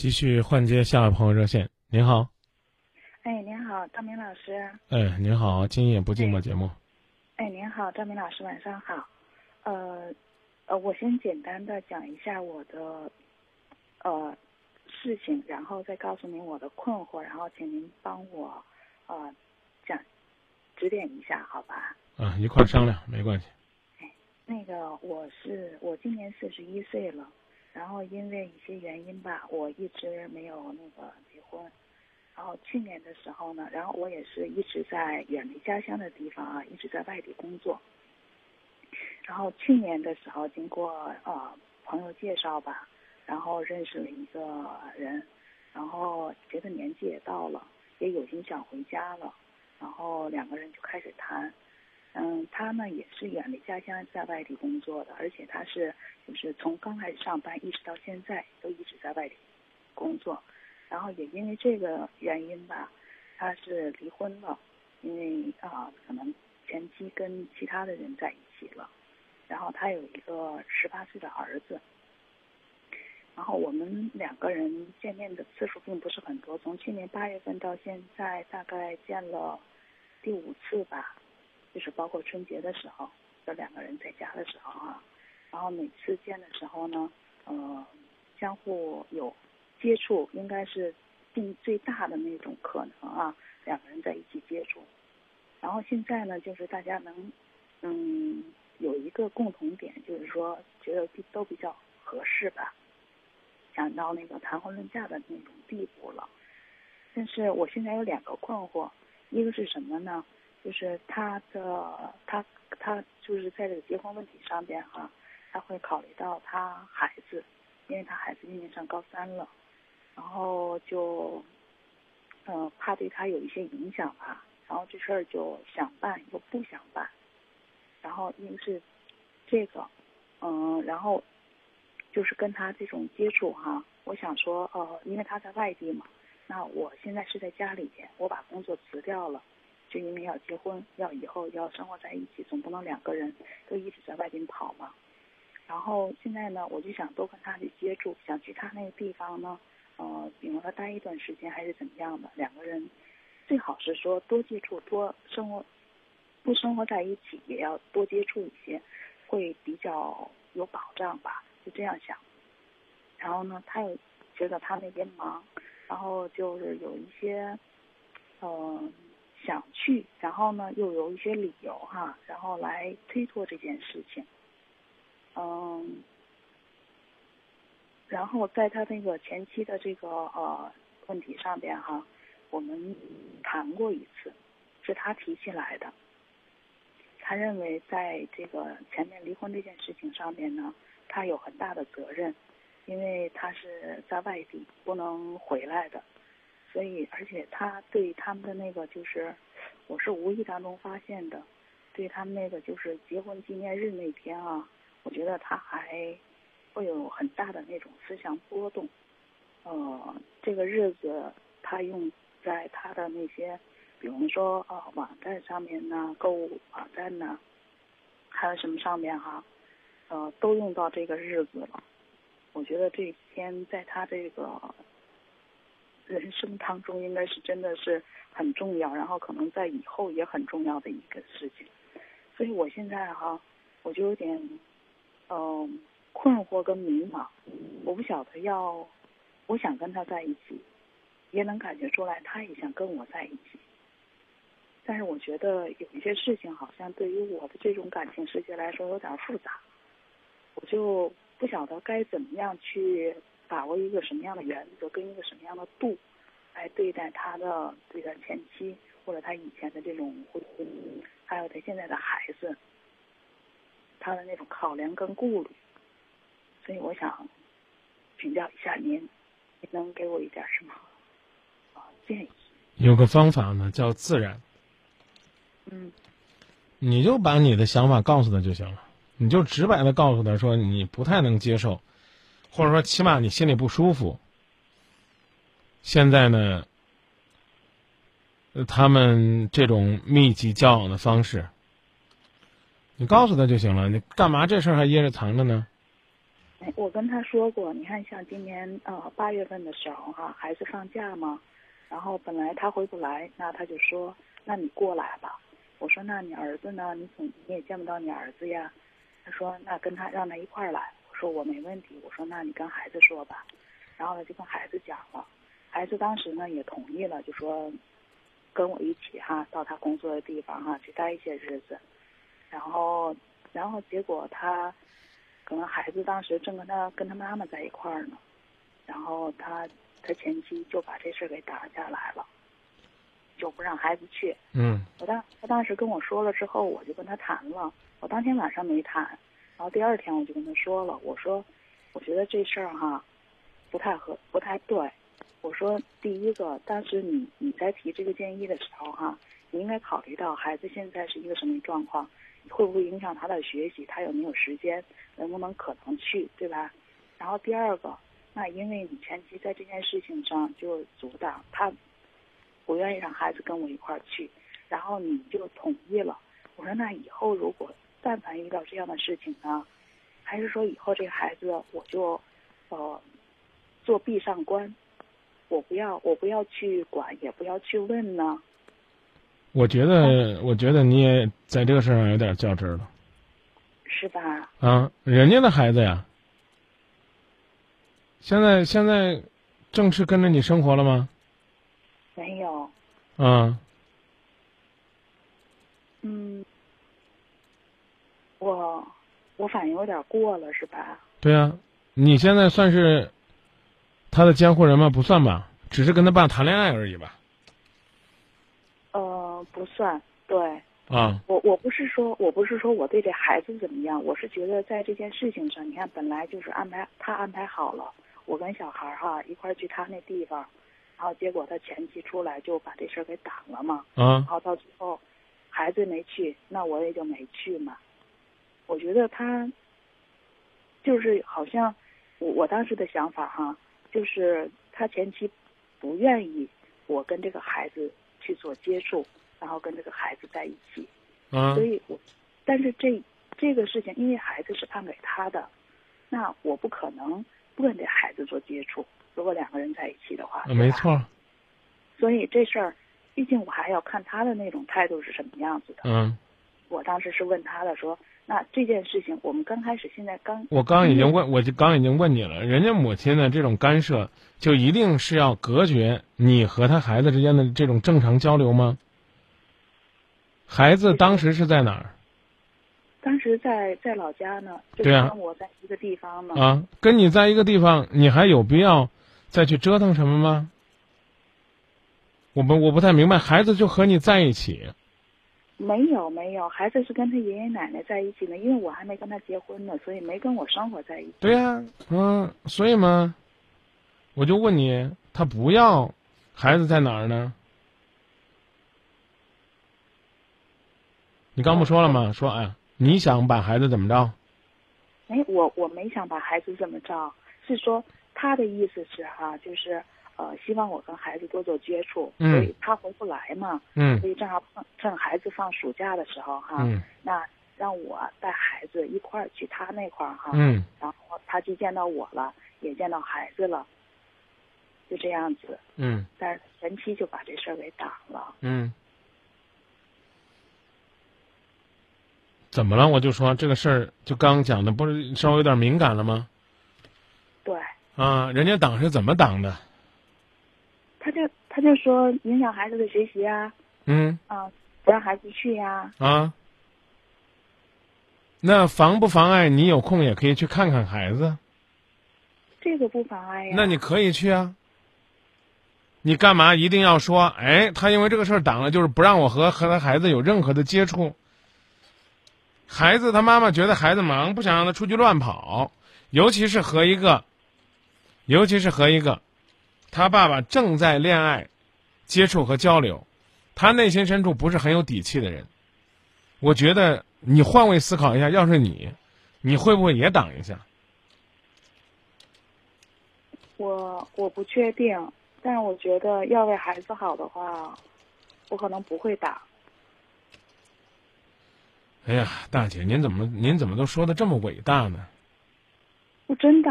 继续换接下位朋友热线。您好，哎，您好，张明老师。哎，您好，今夜不寂寞节目。哎，您好，张明老师，晚上好。呃，呃，我先简单的讲一下我的呃事情，然后再告诉您我的困惑，然后请您帮我呃讲指点一下，好吧？啊，一块商量，没关系。哎，那个我是我今年四十一岁了，然后因为一些原因吧，我一直没有那个结婚。然后去年的时候呢，然后我也是一直在远离家乡的地方啊，一直在外地工作。然后去年的时候，经过呃朋友介绍吧，然后认识了一个人，然后觉得年纪也到了，也有心想回家了，然后两个人就开始谈。嗯，他呢也是远离家乡，在外地工作的，而且他是就是从刚开始上班一直到现在都一直在外地工作。然后也因为这个原因吧，他是离婚了，因为啊可能前妻跟其他的人在一起了，然后他有一个十八岁的儿子，然后我们两个人见面的次数并不是很多，从去年八月份到现在大概见了第五次吧，就是包括春节的时候，这两个人在家的时候啊，然后每次见的时候呢，呃，相互有。接触应该是尽最大的那种可能啊，两个人在一起接触，然后现在呢，就是大家能嗯有一个共同点，就是说觉得都比较合适吧，想到那个谈婚论嫁的那种地步了。但是我现在有两个困惑，一个是什么呢？就是他的他他就是在这个结婚问题上边哈，他会考虑到他孩子，因为他孩子今年上高三了。然后就，嗯，怕对他有一些影响吧，然后这事儿就想办又不想办，然后因为是这个，嗯，然后就是跟他这种接触哈，我想说，呃，因为他在外地嘛，那我现在是在家里边，我把工作辞掉了，就因为要结婚，要以后要生活在一起，总不能两个人都一直在外边跑嘛。然后现在呢，我就想多跟他去接触，想去他那个地方呢。呃，比如说待一段时间还是怎么样的，两个人最好是说多接触、多生活，不生活在一起也要多接触一些，会比较有保障吧，就这样想。然后呢，他又觉得他那边忙，然后就是有一些嗯想去，然后呢又有一些理由哈，然后来推脱这件事情，嗯。然后在他那个前期的这个呃问题上边哈，我们谈过一次，是他提起来的。他认为在这个前面离婚这件事情上面呢，他有很大的责任，因为他是在外地不能回来的，所以而且他对他们的那个就是，我是无意当中发现的，对他们那个就是结婚纪念日那天啊，我觉得他还。会有很大的那种思想波动，呃，这个日子他用在他的那些，比如说呃网站上面呢，购物网站呢，还有什么上面哈，呃，都用到这个日子了。我觉得这一天在他这个人生当中，应该是真的是很重要，然后可能在以后也很重要的一个事情。所以我现在哈，我就有点，嗯。困惑跟迷茫，我不晓得要，我想跟他在一起，也能感觉出来他也想跟我在一起，但是我觉得有一些事情好像对于我的这种感情世界来说有点复杂，我就不晓得该怎么样去把握一个什么样的原则跟一个什么样的度来对待他的对待前妻或者他以前的这种婚姻，还有他现在的孩子，他的那种考量跟顾虑。所以我想请教一下您，您能给我一点什么建议？有个方法呢，叫自然。嗯。你就把你的想法告诉他就行了，你就直白的告诉他说你不太能接受，或者说起码你心里不舒服。现在呢，他们这种密集交往的方式，你告诉他就行了。你干嘛这事儿还掖着藏着呢？我跟他说过，你看像今年呃八月份的时候哈，孩子放假嘛，然后本来他回不来，那他就说，那你过来吧。我说那你儿子呢？你总你也见不到你儿子呀。他说那跟他让他一块儿来。我说我没问题。我说那你跟孩子说吧。然后呢就跟孩子讲了，孩子当时呢也同意了，就说跟我一起哈到他工作的地方哈去待一些日子。然后然后结果他。可能孩子当时正跟他跟他妈妈在一块儿呢，然后他他前妻就把这事儿给挡下来了，就不让孩子去。嗯。我当他当时跟我说了之后，我就跟他谈了。我当天晚上没谈，然后第二天我就跟他说了，我说我觉得这事儿哈不太合不太对。我说第一个，当时你你在提这个建议的时候哈，你应该考虑到孩子现在是一个什么状况。会不会影响他的学习？他有没有时间？能不能可能去？对吧？然后第二个，那因为你前期在这件事情上就阻挡他，不愿意让孩子跟我一块儿去，然后你就同意了。我说那以后如果但凡遇到这样的事情呢，还是说以后这个孩子我就呃做壁上观，我不要我不要去管，也不要去问呢？我觉得，我觉得你也在这个事上有点较真了，是吧？啊，人家的孩子呀，现在现在正式跟着你生活了吗？没有。啊。嗯，我我反应有点过了，是吧？对啊，你现在算是他的监护人吗？不算吧，只是跟他爸谈恋爱而已吧。不算对啊，我我不是说我不是说我对这孩子怎么样，我是觉得在这件事情上，你看本来就是安排他安排好了，我跟小孩哈一块去他那地方，然后结果他前妻出来就把这事儿给挡了嘛，啊，然后到最后孩子没去，那我也就没去嘛。我觉得他就是好像我我当时的想法哈，就是他前妻不愿意我跟这个孩子去做接触。然后跟这个孩子在一起，嗯，所以，我，但是这这个事情，因为孩子是判给他的，那我不可能不跟这孩子做接触。如果两个人在一起的话，没错。所以这事儿，毕竟我还要看他的那种态度是什么样子的。嗯，我当时是问他的，说那这件事情，我们刚开始现在刚，我刚已经问，我就刚已经问你了，人家母亲的这种干涉，就一定是要隔绝你和他孩子之间的这种正常交流吗？孩子当时是在哪儿？当时在在老家呢，对啊，跟我在一个地方呢。啊，跟你在一个地方，你还有必要再去折腾什么吗？我不我不太明白，孩子就和你在一起。没有没有，孩子是跟他爷爷奶奶在一起呢，因为我还没跟他结婚呢，所以没跟我生活在一起。对呀，嗯，所以嘛，我就问你，他不要孩子在哪儿呢？你刚不说了吗？说哎，你想把孩子怎么着？哎，我我没想把孩子怎么着，是说他的意思是哈，就是呃，希望我跟孩子多做接触，所以他回不来嘛，嗯，所以正好趁孩子放暑假的时候哈，嗯，那让我带孩子一块儿去他那块儿哈，嗯，然后他既见到我了，也见到孩子了，就这样子，嗯，但是前期就把这事儿给挡了，嗯。怎么了？我就说这个事儿，就刚讲的，不是稍微有点敏感了吗？对。啊，人家挡是怎么挡的？他就他就说影响孩子的学习啊。嗯。啊，不让孩子去呀。啊。那妨不妨碍你有空也可以去看看孩子？这个不妨碍呀。那你可以去啊。你干嘛一定要说？哎，他因为这个事儿挡了，就是不让我和和他孩子有任何的接触。孩子他妈妈觉得孩子忙，不想让他出去乱跑，尤其是和一个，尤其是和一个，他爸爸正在恋爱、接触和交流，他内心深处不是很有底气的人。我觉得你换位思考一下，要是你，你会不会也挡一下？我我不确定，但是我觉得要为孩子好的话，我可能不会打。哎呀，大姐，您怎么您怎么都说的这么伟大呢？我真的，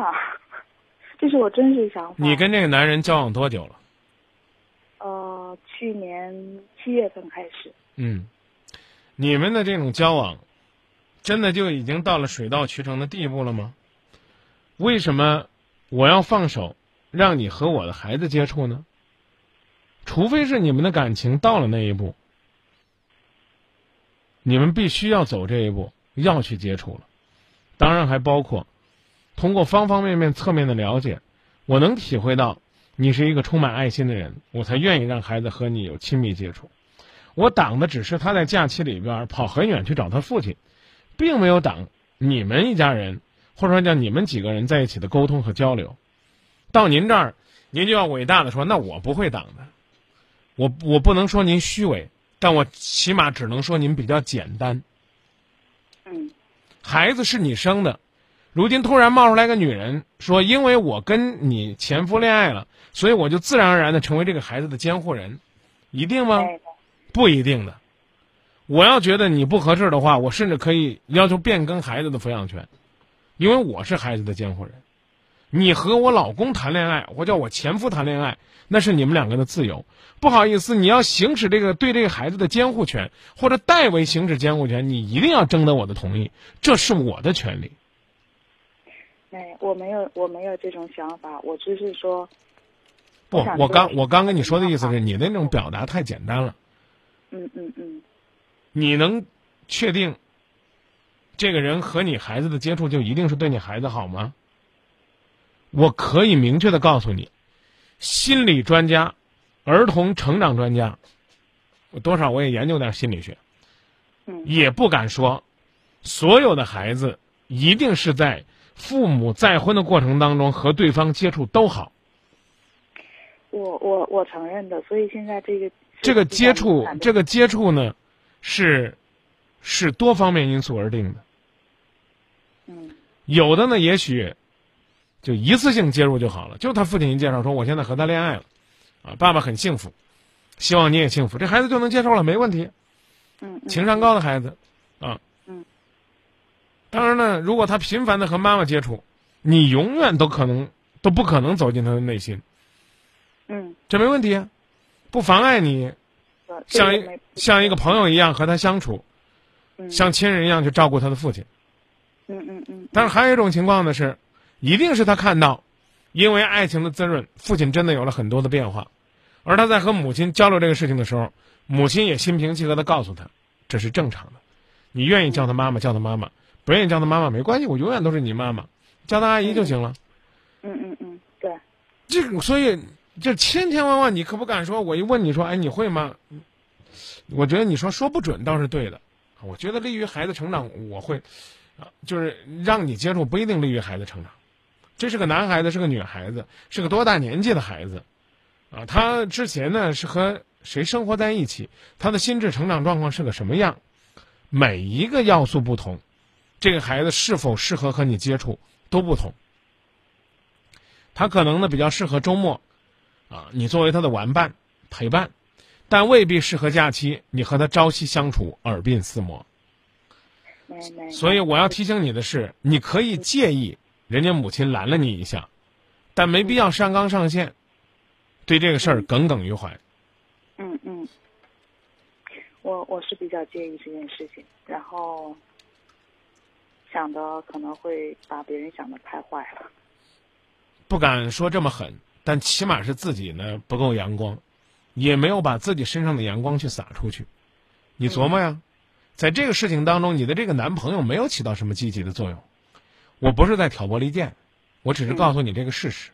这是我真实想法。你跟这个男人交往多久了？呃，去年七月份开始。嗯，你们的这种交往，真的就已经到了水到渠成的地步了吗？为什么我要放手，让你和我的孩子接触呢？除非是你们的感情到了那一步，你们必须要走这一步，要去接触了。当然还包括通过方方面面、侧面的了解，我能体会到你是一个充满爱心的人，我才愿意让孩子和你有亲密接触。我挡的只是他在假期里边跑很远去找他父亲，并没有挡你们一家人或者说叫你们几个人在一起的沟通和交流。到您这儿，您就要伟大的说，那我不会挡的。我我不能说您虚伪，但我起码只能说您比较简单。嗯孩子是你生的，如今突然冒出来个女人说，因为我跟你前夫恋爱了，所以我就自然而然的成为这个孩子的监护人，一定吗？不一定的。我要觉得你不合适的话，我甚至可以要求变更孩子的抚养权，因为我是孩子的监护人。你和我老公谈恋爱，或叫我前夫谈恋爱，那是你们两个的自由。不好意思，你要行使这个对这个孩子的监护权，或者代为行使监护权，你一定要征得我的同意，这是我的权利。哎，我没有，我没有这种想法，我只是说，不我刚我刚跟你说的意思是你的那种表达太简单了。嗯嗯嗯，你能确定这个人和你孩子的接触就一定是对你孩子好吗？我可以明确的告诉你，心理专家、儿童成长专家，我多少我也研究点心理学，嗯也不敢说所有的孩子一定是在父母再婚的过程当中和对方接触都好。我我我承认的，所以现在这个这个接触，这个个接触呢，是是多方面因素而定的。嗯有的呢，也许就一次性介入就好了。就他父亲一介绍说，我现在和他恋爱了，啊，爸爸很幸福，希望你也幸福，这孩子就能接受了，没问题。嗯嗯情商高的孩子。当然呢，如果他频繁的和妈妈接触，你永远都可能都不可能走进他的内心，嗯，这没问题啊，不妨碍你呃像像一个朋友一样和他相处，嗯。像亲人一样去照顾他的父亲。嗯嗯嗯，但是还有一种情况呢是，一定是他看到，因为爱情的滋润，父亲真的有了很多的变化，而他在和母亲交流这个事情的时候，母亲也心平气和的告诉他，这是正常的，你愿意叫他妈妈叫他妈妈，不愿意叫她妈妈没关系，我永远都是你妈妈，叫她阿姨就行了。嗯嗯嗯，对，这个所以这千千万万，你可不敢说。我一问你说，哎，你会吗？我觉得你说说不准倒是对的。我觉得利于孩子成长，我会，啊，就是让你接触不一定利于孩子成长。这是个男孩子，是个女孩子，是个多大年纪的孩子，啊，他之前呢是和谁生活在一起，他的心智成长状况是个什么样，每一个要素不同，这个孩子是否适合和你接触都不同。他可能呢比较适合周末，啊，你作为他的玩伴陪伴，但未必适合假期，你和他朝夕相处，耳鬓厮磨。所以我要提醒你的是，你可以介意人家母亲拦了你一下，但没必要上纲上线，对这个事儿耿耿于怀。嗯嗯，我我是比较介意这件事情，然后想的可能会把别人想的太坏了。不敢说这么狠，但起码是自己呢不够阳光，也没有把自己身上的阳光去洒出去。你琢磨呀，在这个事情当中，你的这个男朋友没有起到什么积极的作用。我不是在挑拨离间，我只是告诉你这个事实。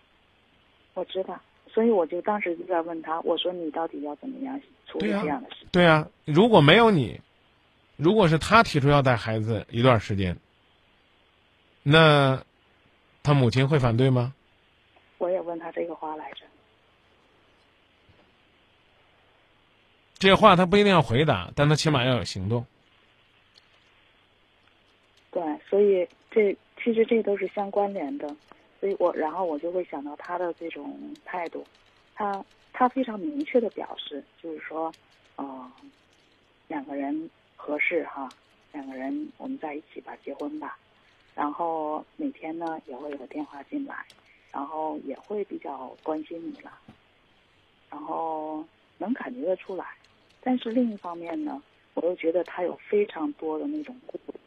我知道，所以我就当时就在问他，我说你到底要怎么样处理这样的事情？对啊，如果没有你，如果是他提出要带孩子一段时间，那他母亲会反对吗？我也问他这个话来着。这话他不一定要回答，但他起码要有行动。对，所以这其实这都是相关联的，所以我然后我就会想到他的这种态度，他他非常明确的表示，就是说，呃，两个人合适哈，两个人我们在一起吧，结婚吧，然后每天呢也会有电话进来，然后也会比较关心你了，然后能感觉得出来。但是另一方面呢，我又觉得他有非常多的那种顾虑，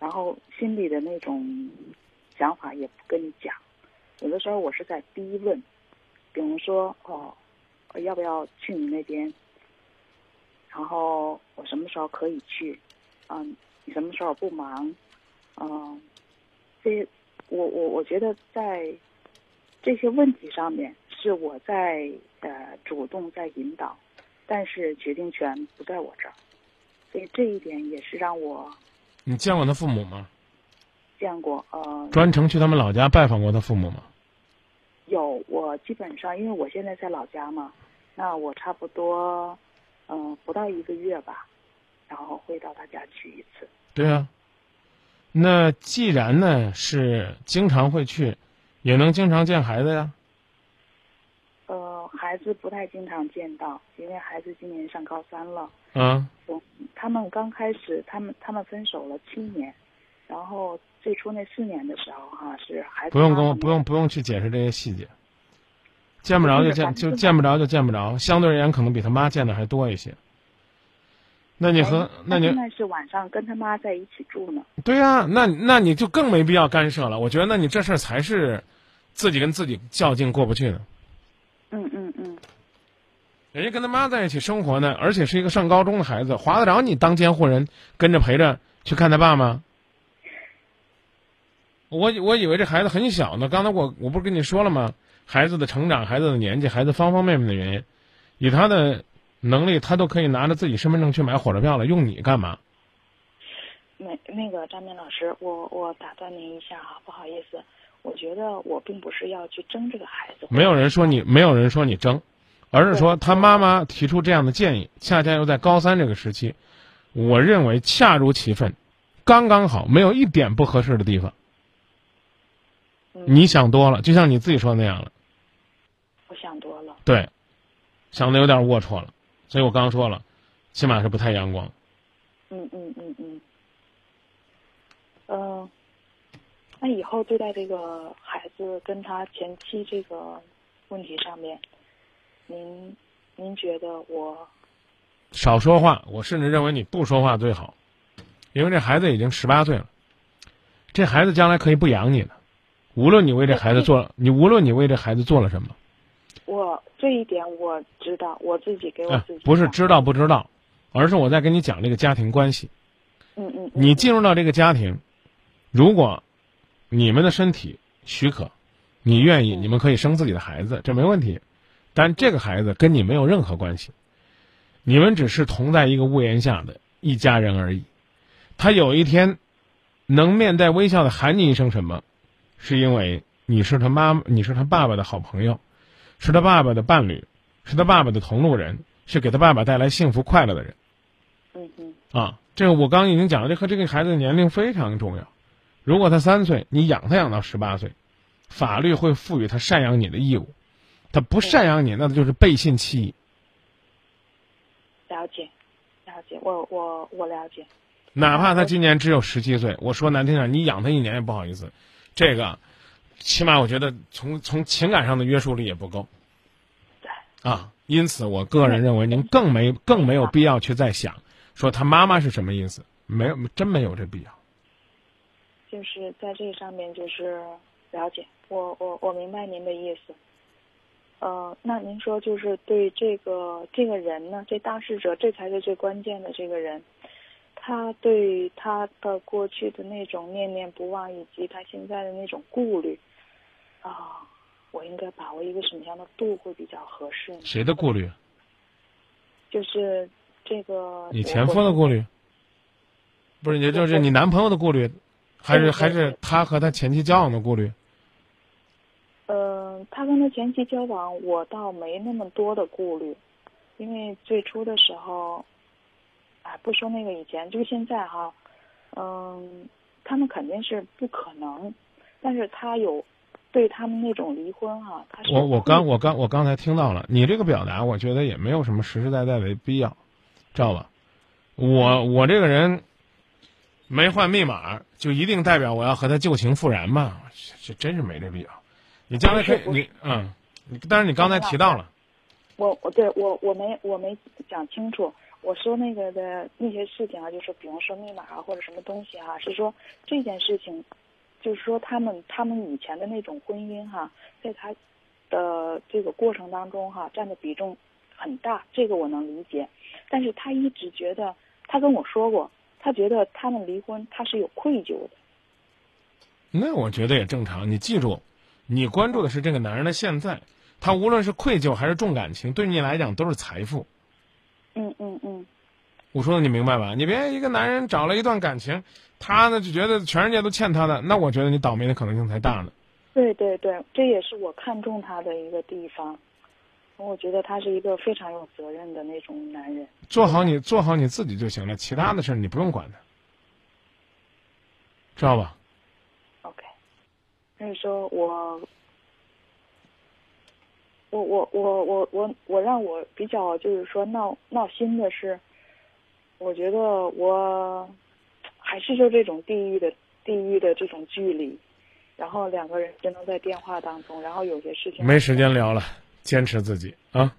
然后心里的那种想法也不跟你讲。有的时候我是在逼问，比如说哦，要不要去你那边？然后我什么时候可以去？嗯，你什么时候不忙？嗯，这我我我觉得在这些问题上面是我在呃主动在引导，但是决定权不在我这儿，所以这一点也是让我你见过他父母吗？见过呃专程去他们老家拜访过他父母吗？有我基本上因为我现在在老家嘛，那我差不多嗯、不到一个月吧，然后会到他家去一次。对啊。那既然呢是经常会去，也能经常见孩子呀。呃，孩子不太经常见到，因为孩子今年上高三了。啊，他们刚开始，他们他们分手了七年，然后最初那四年的时候哈、是孩子不用跟我不用不用去解释这些细节。见不着就见就见不着就见不着，相对而言可能比他妈见的还多一些。那你和哎那你他现在是晚上跟他妈在一起住呢。对呀、那那你就更没必要干涉了。我觉得那你这事儿才是自己跟自己较劲过不去的。嗯嗯嗯，人家跟他妈在一起生活呢，而且是一个上高中的孩子，划得着你当监护人跟着陪着去看他爸吗？我我以为这孩子很小呢，刚才我我不是跟你说了吗？孩子的成长、孩子的年纪、孩子方方面面的原因，以他的能力，他都可以拿着自己身份证去买火车票了，用你干嘛？那那个张明老师，我我打断您一下哈，不好意思，我觉得我并不是要去争这个孩子，没有人说你，没有人说你争，而是说他妈妈提出这样的建议，恰恰又在高三这个时期，我认为恰如其分，刚刚好，没有一点不合适的地方。嗯你想多了，就像你自己说的那样了，我想多了。对，想的有点龌龊了，所以我刚刚说了，起码是不太阳光。嗯嗯嗯嗯。嗯、那以后对待这个孩子跟他前妻这个问题上面，您您觉得我少说话，我甚至认为你不说话最好，因为这孩子已经十八岁了，这孩子将来可以不养你的，无论你为这孩子做，你无论你为这孩子做了什么。我这一点我知道，我自己给我啊自己、，不是知道不知道，而是我在跟你讲这个家庭关系。嗯嗯，嗯你进入到这个家庭，如果你们的身体许可，你愿意，嗯你们可以生自己的孩子，这没问题。但这个孩子跟你没有任何关系，你们只是同在一个屋檐下的一家人而已。他有一天能面带微笑的喊你一声什么，是因为你是他妈，你是他爸爸的好朋友，是他爸爸的伴侣，是他爸爸的同路人，是给他爸爸带来幸福快乐的人。嗯嗯啊，这个我刚刚已经讲了，这和这个孩子的年龄非常重要。如果他三岁，你养他养到十八岁，法律会赋予他赡养你的义务。他不赡养你，那就是背信弃义。了解了解，我我我了解。哪怕他今年只有十七岁，我说难听点，你养他一年也不好意思。这个，起码我觉得从从情感上的约束力也不够。对。啊，因此我个人认为您更没更没有必要去再想说他妈妈是什么意思，没有真没有这必要。就是在这上面就是了解，我我我明白您的意思。呃，那您说就是对这个这个人呢，这当事者，这才是最关键的这个人，他对他的过去的那种念念不忘，以及他现在的那种顾虑，啊、我应该把握一个什么样的度会比较合适呢？谁的顾虑？就是这个你前夫的顾虑，不是，也就是你男朋友的顾虑，还是还是他和他前妻交往的顾虑？嗯，他跟他前妻交往，我倒没那么多的顾虑，因为最初的时候，哎，不说那个以前，就是现在哈，嗯，他们肯定是不可能，但是他有对他们那种离婚哈，他是我我刚我刚我刚才听到了你这个表达，我觉得也没有什么实实在在的必要，知道吧？我我这个人，没换密码就一定代表我要和他旧情复燃吗？这这真是没这必要。你将来可以，你嗯，你但是你刚才提到了，我我对我我没我没讲清楚。我说那个的那些事情啊，就是比方说密码啊或者什么东西啊、是说这件事情，就是说他们他们以前的那种婚姻哈、在他的这个过程当中哈、占的比重很大，这个我能理解。但是他一直觉得，他跟我说过，他觉得他们离婚他是有愧疚的。那我觉得也正常。你记住，你关注的是这个男人的现在，他无论是愧疚还是重感情，对你来讲都是财富。嗯嗯嗯，我说的你明白吧？你别一个男人找了一段感情，他呢就觉得全世界都欠他的，那我觉得你倒霉的可能性才大呢。对对对，这也是我看中他的一个地方。我觉得他是一个非常有责任的那种男人。做好你做好你自己就行了，其他的事儿你不用管他，知道吧？OK，所以说我，我我我我我我让我比较就是说闹闹心的是，我觉得我还是就这种地域的地域的这种距离，然后两个人只能在电话当中，然后有些事情没时间聊了，坚持自己啊。